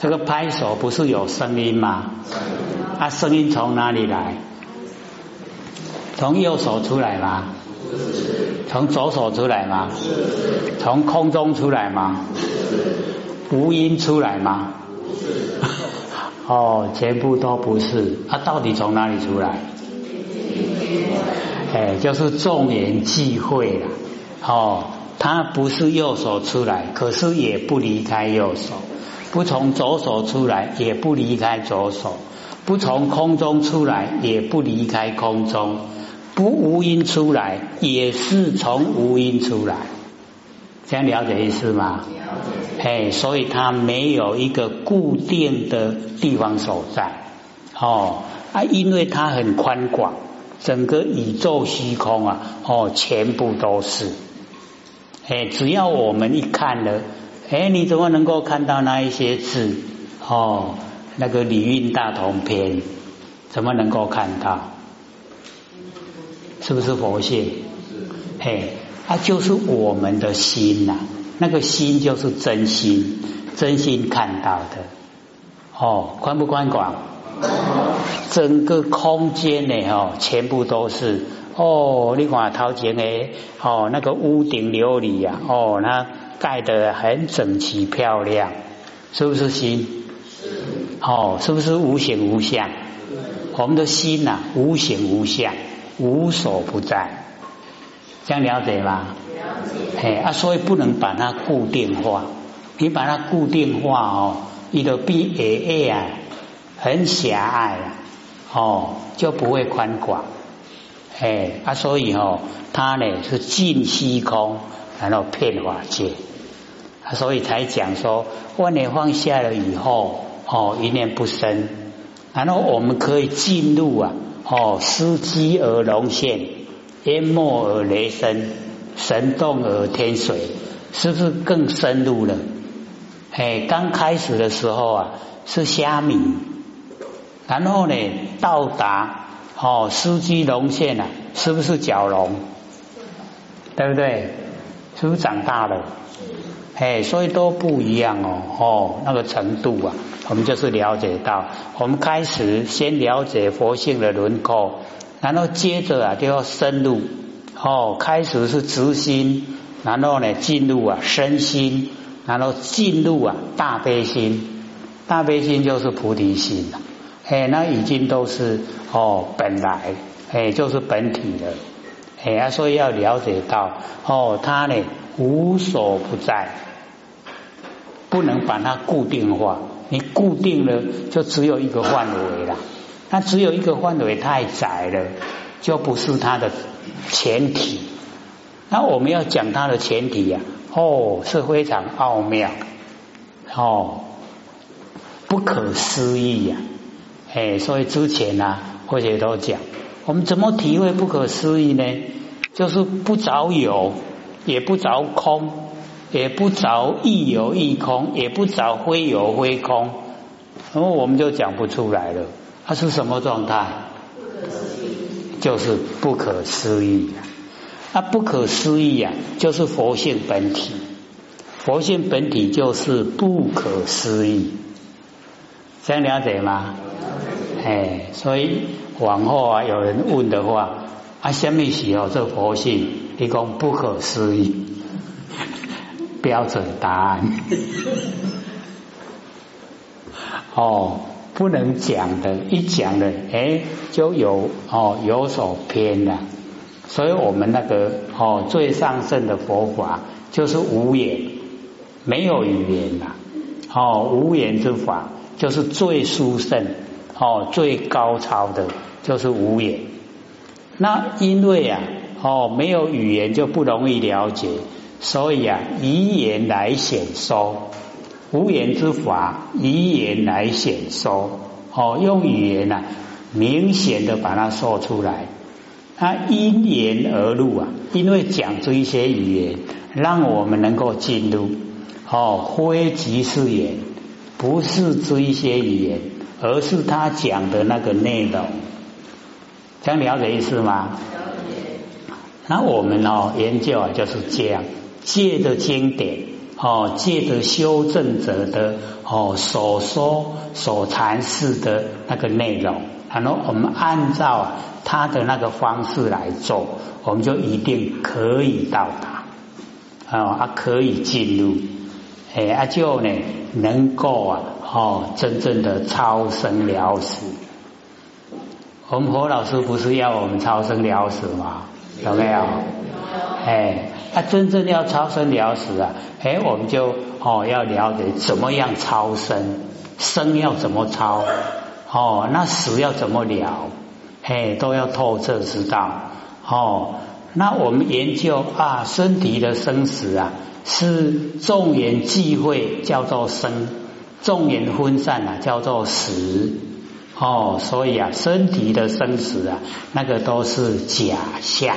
这个拍手不是有声音吗？啊，声音从哪里来？从右手出来吗？从左手出来吗？从空中出来吗？无音出来吗？哦，全部都不是。啊，到底从哪里出来？哎，就是众缘际会了。哦，它不是右手出来，可是也不离开右手；不从左手出来，也不离开左手；不从空中出来，也不离开空中；不无因出来，也是从无因出来。这样了解意思吗？哎，所以它没有一个固定的地方所在。哦啊，因为它很宽广。整个宇宙虚空啊，哦，全部都是，哎，只要我们一看了，哎，你怎么能够看到那一些字？哦，那个《礼运大同篇》怎么能够看到？是不是佛性？嘿，它就是我们的心呐，那个心就是真心，真心看到的。哦，宽不宽广？整个空间呢，哦，全部都是哦。你看头前诶哦，那个屋顶琉璃呀，哦，它盖得很整齐漂亮，是不是心？是。哦，是不是无形无相？我们的心呐，无形无相，无所不在。这样了解吗？了解。哎啊，所以不能把它固定化。你把它固定化哦，你的比 A A 啊。很狭隘啊，哦，就不会宽广，哎啊，所以哦，它呢是尽虚空，然后遍法界，所以才讲说，万念放下了以后，哦，一念不生，然后我们可以进入啊，哦，司机而龙现，淹没而雷声，神动而天水，是不是更深入了？哎，刚开始的时候啊，是虾米。然后呢，到达哦，司机龙线啊，是不是角龙？对不对？是不是长大了？哎，所以都不一样哦，哦，那个程度啊，我们就是了解到，我们开始先了解佛性的轮廓，然后接着啊就要深入哦，开始是直心，然后呢进入啊身心，然后进入啊大悲心，大悲心就是菩提心了。哎，那已经都是哦，本来哎就是本体了，哎啊，所以要了解到哦，它呢无所不在，不能把它固定化。你固定了，就只有一个范围了。那只有一个范围太窄了，就不是它的前提。那我们要讲它的前提呀，哦，是非常奥妙，哦，不可思议呀。哎，所以之前呢，或者都讲，我们怎么体会不可思议呢？就是不着有，也不着空，也不着亦有亦空，也不着非有非空，然后我们就讲不出来了。它是什么状态？就是不可思议。啊不可思议呀，就是佛性本体。佛性本体就是不可思议。这样了解吗？哎，所以往后啊，有人问的话，啊，什么时候这佛性？你讲不可思议，标准答案。哦，不能讲的，一讲的，哎，就有哦有所偏了。所以我们那个哦最上圣的佛法就是无言，没有语言呐。哦，无言之法。就是最殊胜哦，最高超的，就是无言。那因为啊，哦，没有语言就不容易了解，所以啊，以言来显说，无言之法，以言来显说，哦，用语言呐，明显的把它说出来。它因言而入啊，因为讲这一些语言，让我们能够进入哦，非即是言。不是这一些语言，而是他讲的那个内容，这样了解意思吗？那我们哦研究啊就是这样，借着经典哦，借着修正者的哦所说所阐释的那个内容，然后我们按照他的那个方式来做，我们就一定可以到达，哦啊可以进入，哎啊就呢能够啊哦真正的超生了死。我们何老师不是要我们超生了死吗？有没有？哎，他真正要超生了死啊！哎，我们就哦要了解怎么样超生，生要怎么超，哦，那死要怎么了？哎，都要透彻知道。哦，那我们研究啊，身体的生死啊，是众缘际会叫做生，众缘分散啊叫做死。哦，所以啊，身体的生死啊，那个都是假象。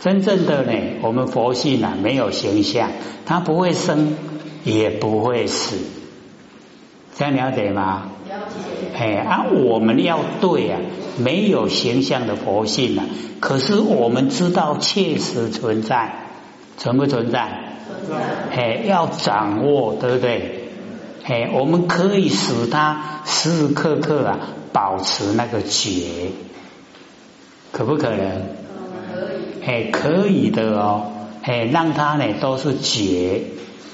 真正的呢，我们佛性啊，没有形象，它不会生，也不会死，这样了解吗？了解。哎，啊，我们要对啊，没有形象的佛性啊，可是我们知道确实存在，存不存在？存在。哎，要掌握，对不对？哎，我们可以使它时时刻刻啊，保持那个觉，可不可能？哎，可以的哦，哎，让他呢都是觉。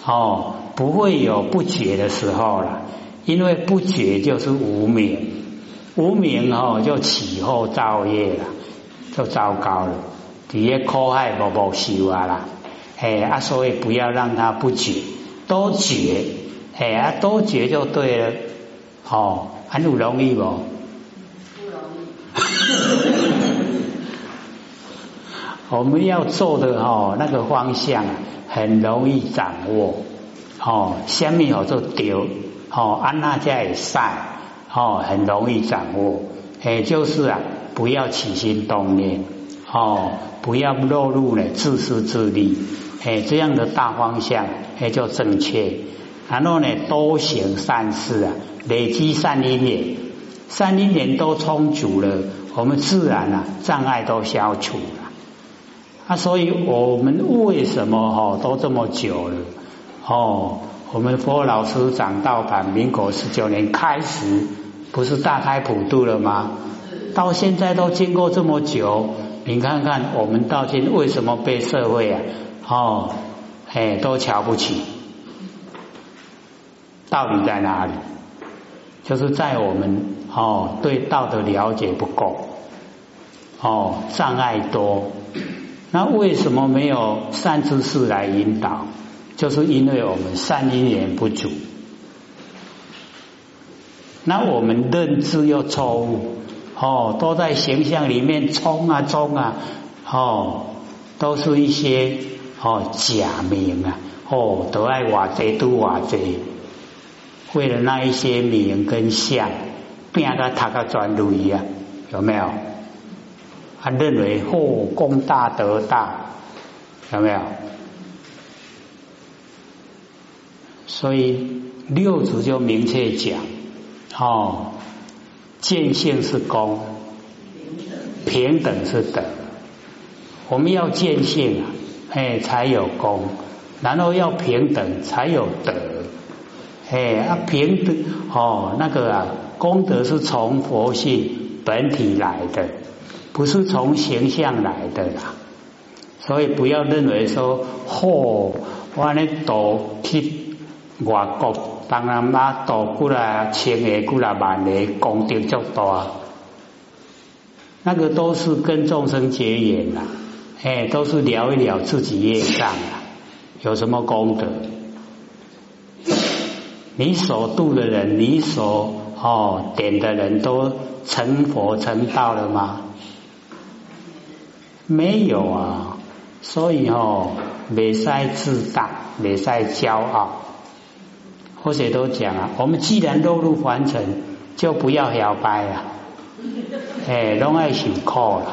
哦，不会有不觉的时候了，因为不觉就是无明，无明哦就起后造业了，就糟糕了，底下苦害无无修啊啦，哎啊，所以不要让他不觉，都觉，哎呀多觉就对了，哦，很不容易不？不容易。我们要做的哦，那个方向很容易掌握哦，下面有做丢哦，安那家也晒哦，很容易掌握。也就是啊，不要起心动念哦，不要落入呢自私自利，哎，这样的大方向哎就正确。然后呢，多行善事啊，累积善因缘，善因缘都充足了，我们自然啊障碍都消除。那所以我们为什么哈都这么久了哦？我们佛老师讲道版，民国十九年开始，不是大开普度了吗？到现在都经过这么久，你看看我们到今为什么被社会啊哦哎都瞧不起？道理在哪里？就是在我们哦对道的了解不够哦障碍多。那为什么没有善知识来引导？就是因为我们善因缘不足。那我们认知又错误，哦，都在形象里面冲啊冲啊，哦，都是一些哦假名啊，哦，都爱瓦贼都瓦贼，为了那一些名跟相，变个他个专注一样，有没有？他认为后功大德大，有没有？所以六祖就明确讲：哦，见性是功，平等是德。我们要见性啊，哎，才有功；然后要平等，才有德。哎，啊，平等哦，那个啊，功德是从佛性本体来的。不是从形象来的啦，所以不要认为说，嚯，我呢度去外国，当然嘛度过来千个、过来万个功德足大，那个都是跟众生结缘啦，哎，都是聊一聊自己业障啊，有什么功德？你所度的人，你所哦点的人都成佛成道了吗？没有啊，所以哦，没塞自大，没塞骄傲。或者都讲啊，我们既然落入凡尘，就不要摇摆了，哎，拢爱受苦了。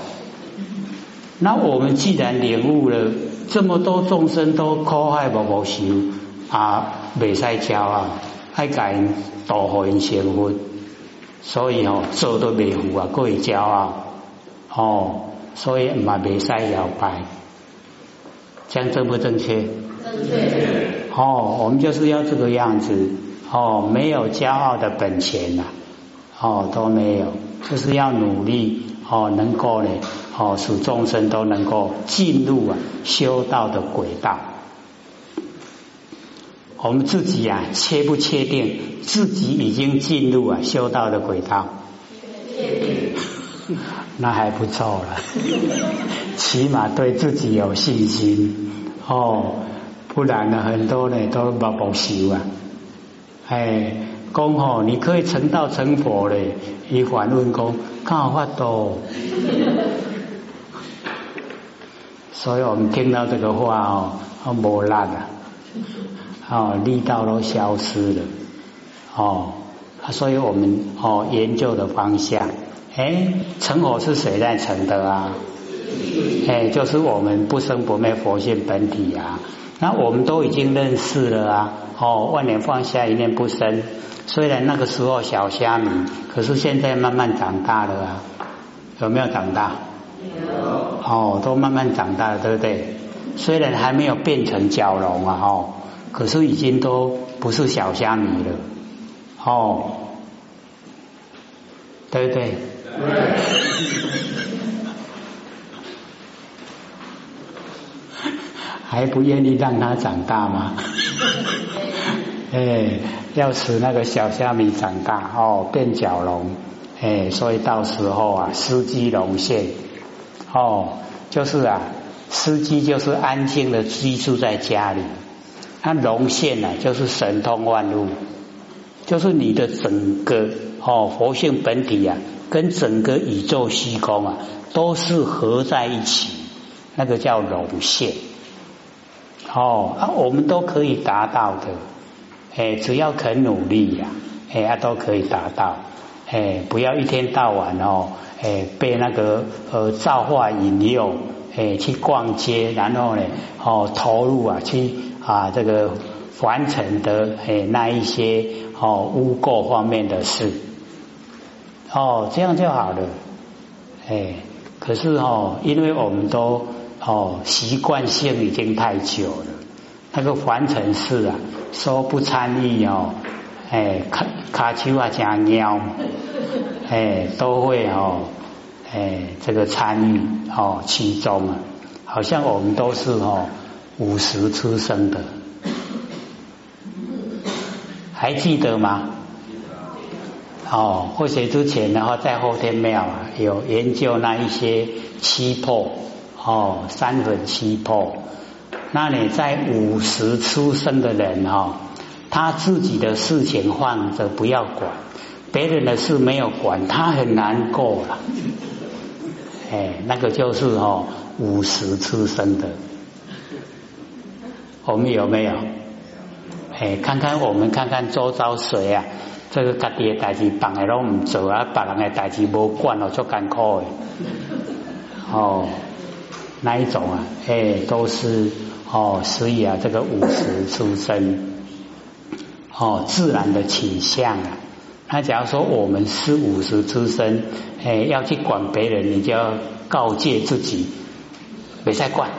那我们既然领悟了，这么多众生都苦害无无修啊，没使骄傲，爱因多好因成佛，所以哦，做都未负啊，过于骄傲哦。所以嘛，未使摇摆，这样正不正确？正正确。哦，我们就是要这个样子。哦，没有骄傲的本钱呐，哦都没有，就是要努力哦，能够呢，哦使众生都能够进入啊修道的轨道。我们自己啊，确不确定自己已经进入啊修道的轨道？那还不错了，起码对自己有信心哦，不然呢，很多呢都不保修啊。哎，讲吼，你可以成道成佛嘞，一反问讲，干法多？所以我们听到这个话哦，很，无力啊，哦，力道都消失了，哦，所以我们哦研究的方向，哎，成佛是谁在成的啊？哎，就是我们不生不灭佛性本体啊。那我们都已经认识了啊，哦，万年放下一念不生。虽然那个时候小虾米，可是现在慢慢长大了啊，有没有长大？有。哦，都慢慢长大了，对不对？虽然还没有变成蛟龙啊，哦，可是已经都不是小虾米了，哦，对不对？还不愿意让他长大吗？哎，要使那个小虾米长大哦，变角龙，哎，所以到时候啊，司机龙现哦，就是啊，司机就是安静的居住在家里，那龙现呢，就是神通万物，就是你的整个哦佛性本体啊，跟整个宇宙虚空啊，都是合在一起，那个叫龙现。哦，啊，我们都可以达到的，哎，只要肯努力呀，哎，啊，都可以达到，哎，不要一天到晚哦，哎，被那个呃造化引诱，哎，去逛街，然后呢，哦，投入啊，去啊这个完成的诶那一些哦污垢方面的事，哦，这样就好了，哎，可是哦，因为我们都。哦，习惯性已经太久了。那个凡尘事啊，说不参与哦，哎，卡卡丘啊加喵，哎，都会哦，哎，这个参与哦其中啊，好像我们都是哦五十出生的，还记得吗？哦，或许之前然后在后天庙啊，有研究那一些七魄。哦，三魂七魄，那你在五十出生的人哈，他自己的事情放着不要管，别人的事没有管，他很难过了。哎，那个就是哦五十出生的，我们有没有？哎，看看我们看看周遭谁啊？这个家己的代志，别人拢唔做啊，别人的代志无管哦，就艰苦的。哦。那一种啊？哎，都是哦，所以啊，这个五十出生哦，自然的倾向啊。那假如说我们是五十出生，哎，要去管别人，你就要告诫自己，别再管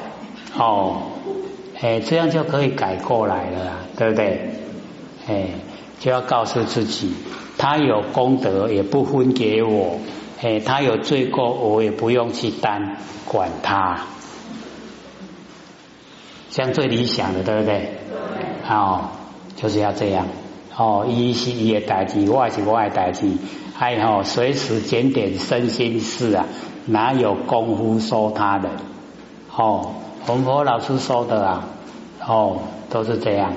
哦，哎，这样就可以改过来了，对不对？哎，就要告诉自己，他有功德也不分给我。哎，他有罪过，我也不用去担管他，这样最理想的，对不对？哦，就是要这样。哦，一是一的代志，我是我的代志，还有随时检点身心事啊，哪有功夫说他的？哦，红佛老师说的啊，哦，都是这样。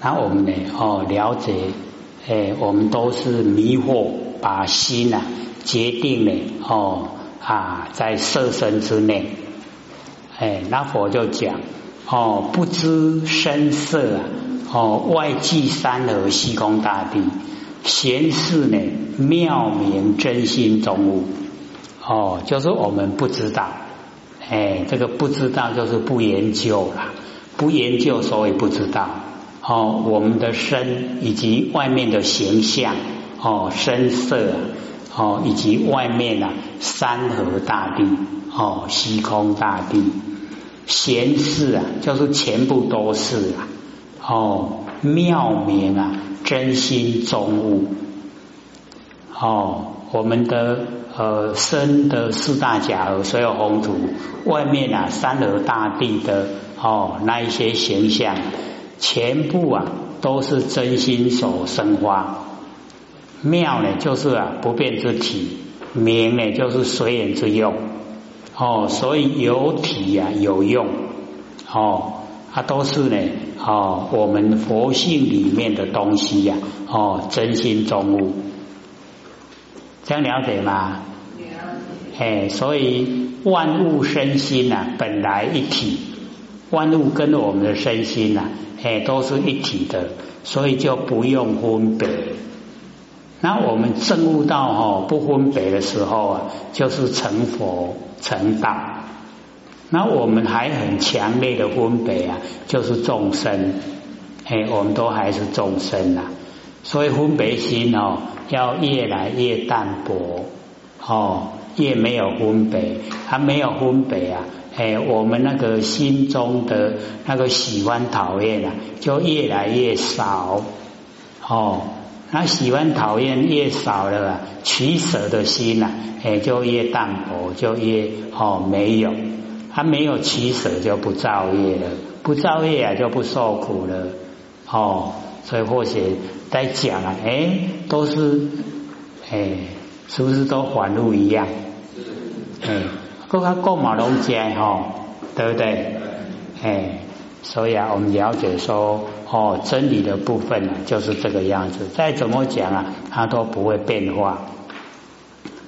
那我们呢？哦，了解，哎，我们都是迷惑。把心啊决定了哦啊，在色身之内，哎，那佛就讲哦，不知声色啊，哦，外具山河虚空大地，闲事呢妙明真心中物，哦，就是我们不知道，哎，这个不知道就是不研究了，不研究所以不知道，哦，我们的身以及外面的形象。哦，声色哦，以及外面啊，山河大地哦，虚空大地闲事啊，就是全部都是啊，哦，妙明啊，真心中物，哦，我们的呃生的四大假和所有宏图，外面啊山河大地的哦那一些形象，全部啊都是真心所生花。妙呢，就是啊不变之体；明呢，就是随缘之用。哦，所以有体呀，有用。哦，它都是呢。哦，我们佛性里面的东西呀。哦，真心中物，这样了解吗？哎，所以万物身心呐，本来一体。万物跟我们的身心呐，哎，都是一体的，所以就不用分别。那我们证悟到哈不分别的时候啊，就是成佛成道。那我们还很强烈的分别啊，就是众生，哎，我们都还是众生呐。所以分别心哦，要越来越淡薄哦，越没有分别，还没有分别啊，哎，我们那个心中的那个喜欢讨厌啊，就越来越少哦。那喜欢讨厌越少了，取舍的心呐，哎，就越淡薄，就越哦没有。他没有取舍，就不造业了，不造业啊，就不受苦了。哦，所以或许在讲啊，哎，都是哎，是不是都反路一样？哎，各个各马龙街哈，对不对？哎。所以啊，我们了解说，哦，真理的部分呢，就是这个样子。再怎么讲啊，它都不会变化。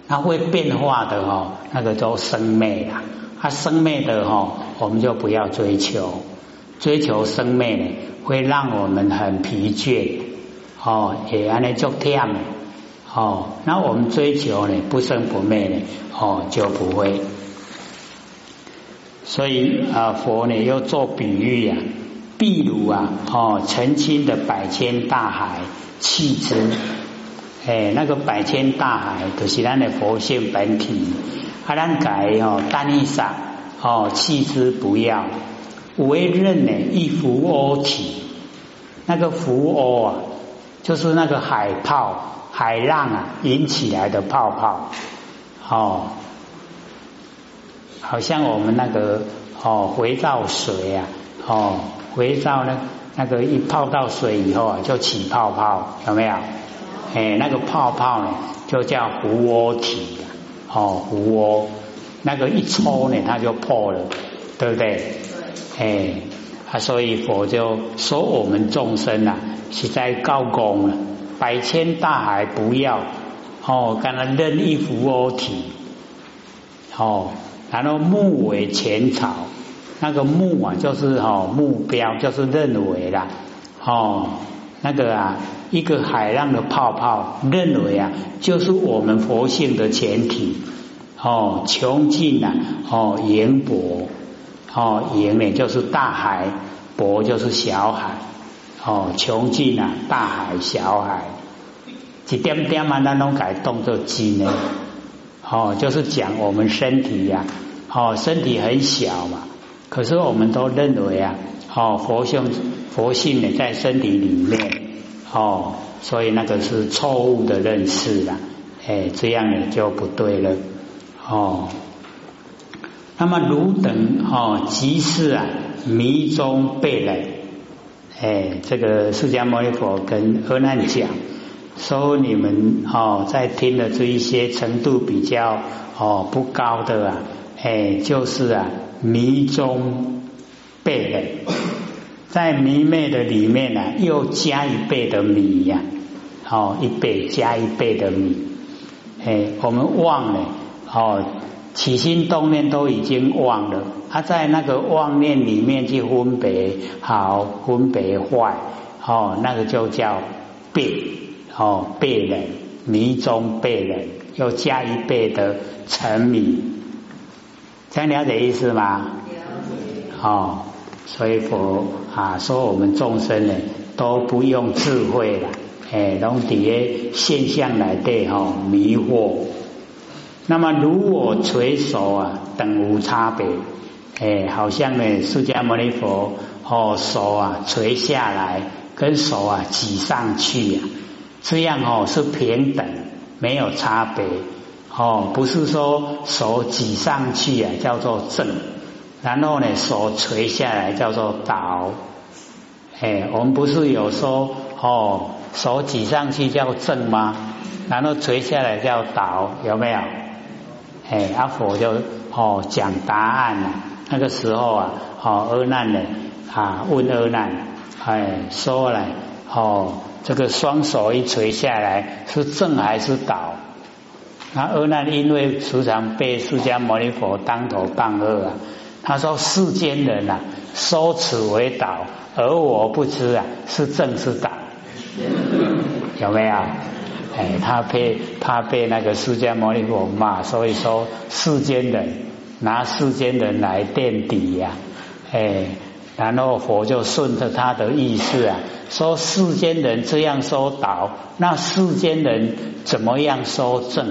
它会变化的哦，那个叫生灭啊。它生灭的哦，我们就不要追求。追求生灭呢，会让我们很疲倦。哦，也安尼就这样。哦，那我们追求呢，不生不灭呢，哦，就不会。所以啊，佛呢又做比喻呀，譬如啊，哦，澄清的百千大海，弃之，哎，那个百千大海就是咱的佛性本体，啊，咱改哦，单一上哦，弃之不要，为任呢一浮欧体，那个浮欧啊，就是那个海泡、海浪啊引起来的泡泡，哦。好像我们那个哦，肥皂水啊，哦，肥皂呢，那个一泡到水以后啊，就起泡泡，有没有？哎，那个泡泡呢，就叫湖窝体，哦，湖窝，那个一抽呢，它就破了，对不对？哎，啊，所以佛就说我们众生啊，是在高功了，百千大海不要，哦，刚刚任一湖窝体，哦。然后目为前草，那个目啊，就是哦目标，就是认为啦，哦，那个啊，一个海浪的泡泡，认为啊，就是我们佛性的前提，哦，穷尽啊，哦，言博，哦，言呢就是大海，博就是小海，哦，穷尽啊，大海小海，一点点啊，那种改动作机呢。哦，就是讲我们身体呀，哦，身体很小嘛，可是我们都认为啊，哦，佛性佛性呢在身体里面，哦，所以那个是错误的认识了，哎，这样呢就不对了，哦，那么汝等哦，即是啊迷中被人，哎，这个释迦牟尼佛跟阿难讲。说你们哦，在听的这一些程度比较哦不高的啊，哎，就是啊迷中背人，在迷昧的里面呢，又加一倍的迷呀，哦一倍加一倍的迷，哎，我们忘了哦，起心动念都已经忘了，他在那个妄念里面去分别好，分别坏，哦，那个就叫背。哦，被人迷中被人，又加一倍的沉迷，这样了解意思吗？哦，所以佛啊说我们众生呢都不用智慧了，哎，拢底下现象来对哈迷惑。那么如我垂手啊，等无差别，哎，好像呢，释迦牟尼佛哦手啊垂下来，跟手啊挤上去呀，这样哦是平等，没有差别哦，不是说手挤上去啊叫做正，然后呢手垂下来叫做倒。哎，我们不是有说哦手挤上去叫正吗？然后垂下来叫倒，有没有？哎，阿佛就哦讲答案了。那个时候啊，哦阿难呢啊问阿难，哎说了哦这个双手一垂下来是正还是倒？那阿难因为时常被释迦牟尼佛当头棒喝啊，他说世间人啊说此为倒，而我不知啊是正是倒，有没有？哎，他被他被那个释迦牟尼佛骂，所以说世间人拿世间人来垫底呀，哎，然后佛就顺着他的意思啊，说世间人这样说倒，那世间人怎么样说正？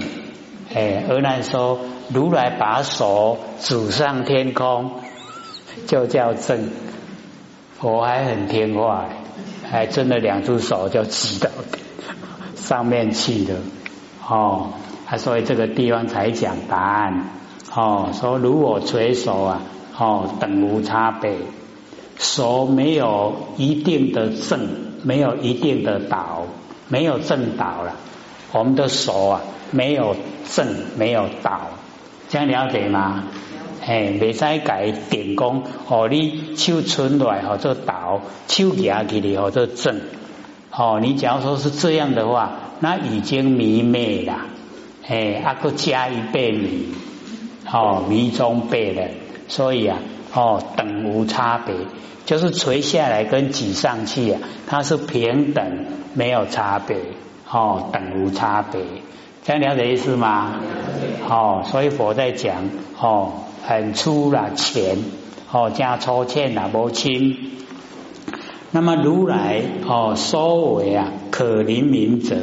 哎，而难说如来把手指上天空，就叫正。我还很听话，还真的两只手就指到。上面去的哦，啊，所以这个地方才讲答案哦。说如果垂手啊，哦，等无差别，手没有一定的正，没有一定的倒，没有正倒了。我们的手啊，没有正，没有倒，这样了解吗？哎，未使改点功哦，你手存来或者倒，手夹起来或者正。哦，你假如说是这样的话，那已经迷昧了，哎，阿哥加一倍迷，哦，迷中倍了，所以啊，哦，等无差别，就是垂下来跟挤上去啊，它是平等，没有差别，哦，等无差别，这样了解意思吗？哦，所以佛在讲，哦，很粗了浅，哦，加粗浅啊，无轻。那么如来哦，说为啊可怜悯者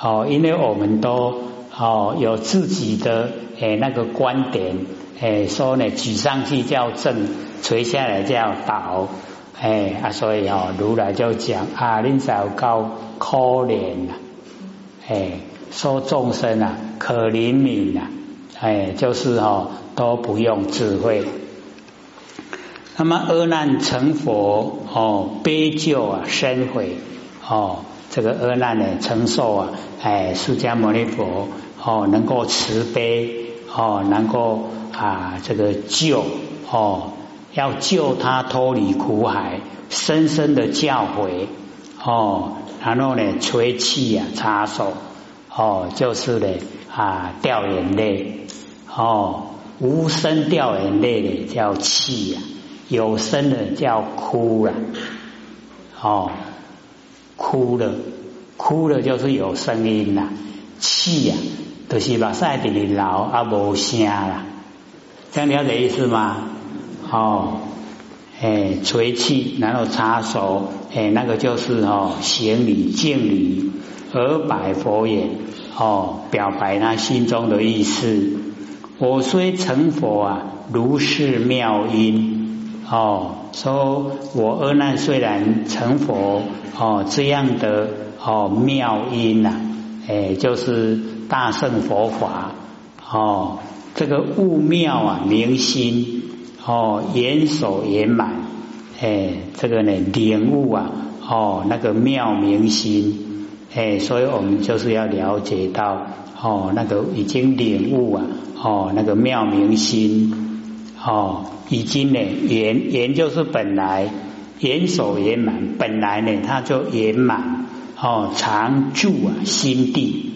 哦，因为我们都哦有自己的诶那个观点诶，说呢举上去叫正，垂下来叫倒，诶啊，所以哦如来就讲啊，恁少高可怜呐，诶说众生啊可怜悯呐，诶就是哦都不用智慧。那么阿难成佛哦，悲救啊，生悔哦，这个阿难呢承受啊，哎，释迦牟尼佛哦，能够慈悲哦，能够啊这个救哦，要救他脱离苦海，深深的教诲哦，然后呢吹气呀，擦手哦，就是呢啊掉眼泪哦，无声掉眼泪的叫气呀。有声的叫哭了，哦，哭了，哭了就是有声音啦，气呀，都是把塞底里老啊无声啦，这样了解意思吗？哦，哎，垂气，然后擦手，哎，那个就是哦，行礼敬礼，而摆佛也，哦，表白他心中的意思。我虽成佛啊，如是妙音。哦，说我阿难虽然成佛，哦这样的哦妙音呐，哎就是大圣佛法，哦这个悟妙啊明心，哦严守圆满，哎这个呢领悟啊，哦那个妙明心，哎所以我们就是要了解到，哦那个已经领悟啊，哦那个妙明心，哦。已经呢圆圆就是本来圆手圆满，本来呢它就圆满哦常住啊心地，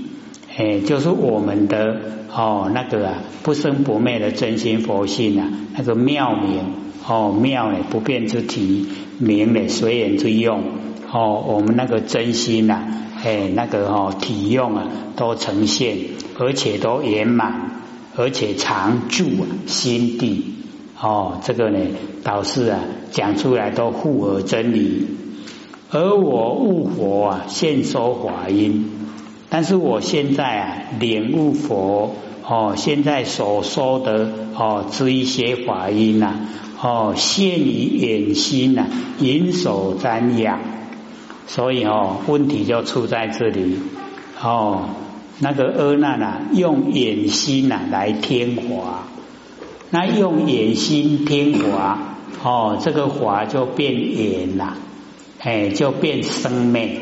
哎就是我们的哦那个啊不生不灭的真心佛性啊那个妙明哦妙呢不变之体明呢随缘之用哦我们那个真心呐哎那个哦体用啊都呈现而且都圆满而且常住啊心地。哦，这个呢，导师啊讲出来都符合真理，而我悟佛啊，现说法音，但是我现在啊领悟佛哦，现在所说的哦，这一些法音呐，哦，现于眼心呐，引手瞻仰，所以哦，问题就出在这里。哦。那个阿难呐，用眼心呐来听法，那用眼心听法，哦，这个法就变眼了，哎，就变生灭。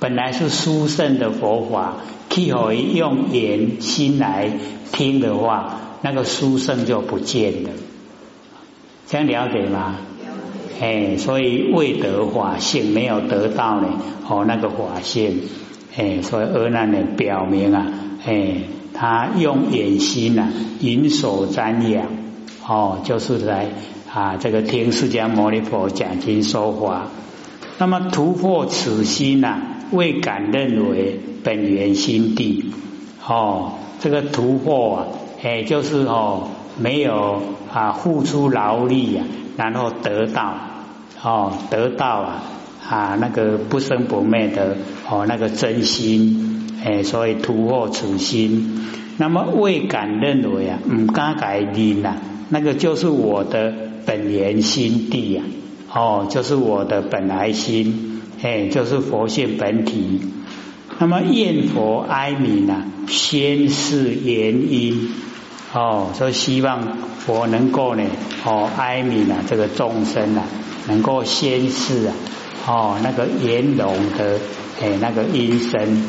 本来是殊胜的佛法，去可以用眼心来听的话，那个殊胜就不见了。这样了解吗？哎，所以未得法性，没有得到呢，哦，那个法性。哎，所以阿难呢，表明啊，哎，他用眼心呐，引手瞻仰，哦，就是来啊，这个听释迦牟尼佛讲经说法。那么突破此心呐，未敢认为本源心地，哦，这个突破啊，哎，就是哦，没有啊，付出劳力呀，然后得到，哦，得到啊。啊，那个不生不灭的哦，那个真心，哎，所以突破此心，那么未敢认为啊，唔敢改念呐，那个就是我的本源心地呀，哦，就是我的本来心，哎，就是佛性本体。那么念佛哀悯呐，先是原因，哦，所以希望佛能够呢，哦，哀悯啊，这个众生啊，能够先是啊。哦，那个圆融的哎，那个音声，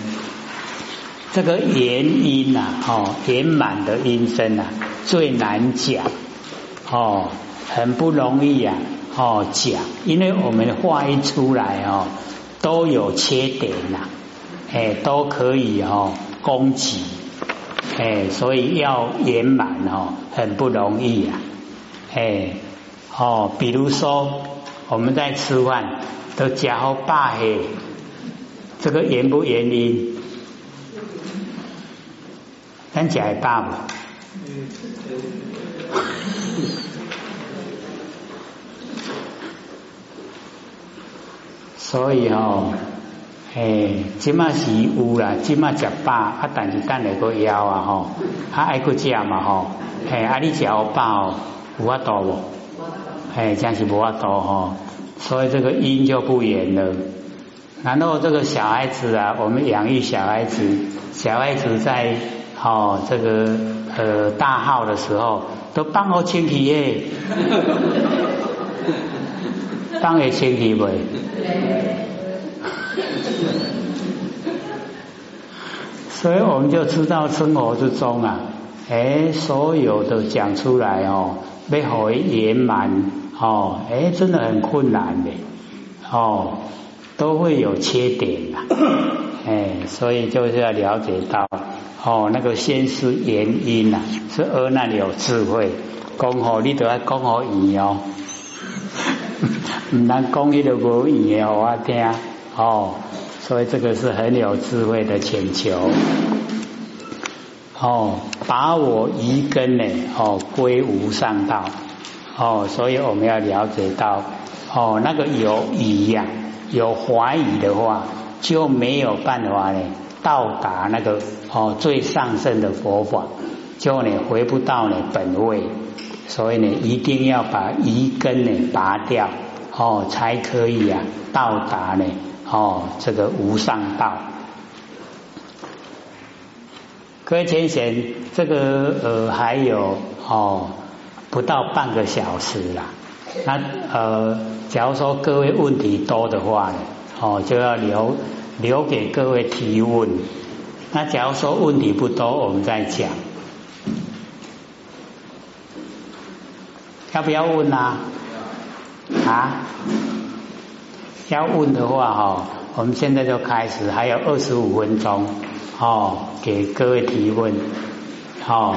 这个元音呐，哦，圆满的音声呐，最难讲，哦，很不容易呀，哦，讲，因为我们话一出来哦，都有缺点呐，哎，都可以哦攻击，哎，所以要圆满哦，很不容易呀，哎，哦，比如说我们在吃饭。都加好八嘿，这个原不原因？咱加八不？所以哦，诶，即马是有啦，即马食饱，啊，但是等下个枵啊吼，啊爱个食嘛吼，诶，啊你食好饱，有法度无？诶，真是无法度吼。所以这个因就不远了。然后这个小孩子啊，我们养育小孩子，小孩子在哦这个呃大号的时候，都帮我清气耶，帮我清气不？所以我们就知道生活之中啊，哎，所有的讲出来哦，背后圆满。哦，哎，真的很困难的，哦，都会有缺点的，哎，所以就是要了解到，哦，那个先是原因呐，是阿那里有智慧，讲好你都要讲好语哦，唔能讲伊都无语嘅我听，哦，所以这个是很有智慧的请求，哦，把我一根呢，哦，归无上道。哦，所以我们要了解到，哦，那个有疑呀，有怀疑的话，就没有办法呢到达那个哦最上圣的佛法，就呢回不到呢本位，所以呢一定要把疑根呢拔掉，哦才可以啊到达呢哦这个无上道。各位先生，这个呃还有哦。不到半个小时啦，那呃，假如说各位问题多的话呢，哦，就要留留给各位提问。那假如说问题不多，我们再讲。要不要问啊？啊？要问的话哈，我们现在就开始，还有二十五分钟哦，给各位提问，哦。